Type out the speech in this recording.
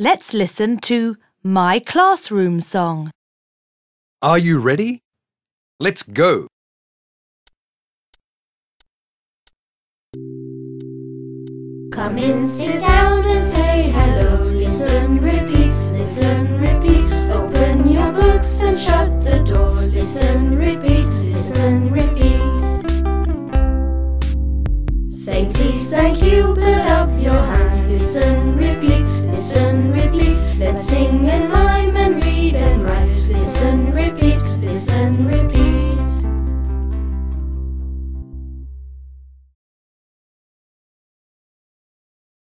Let's listen to my classroom song. Are you ready? Let's go. Come in, sit down and say hello. Listen, repeat, listen, repeat. Open your books and shut the door. Listen, repeat, listen, repeat. Say please, thank you,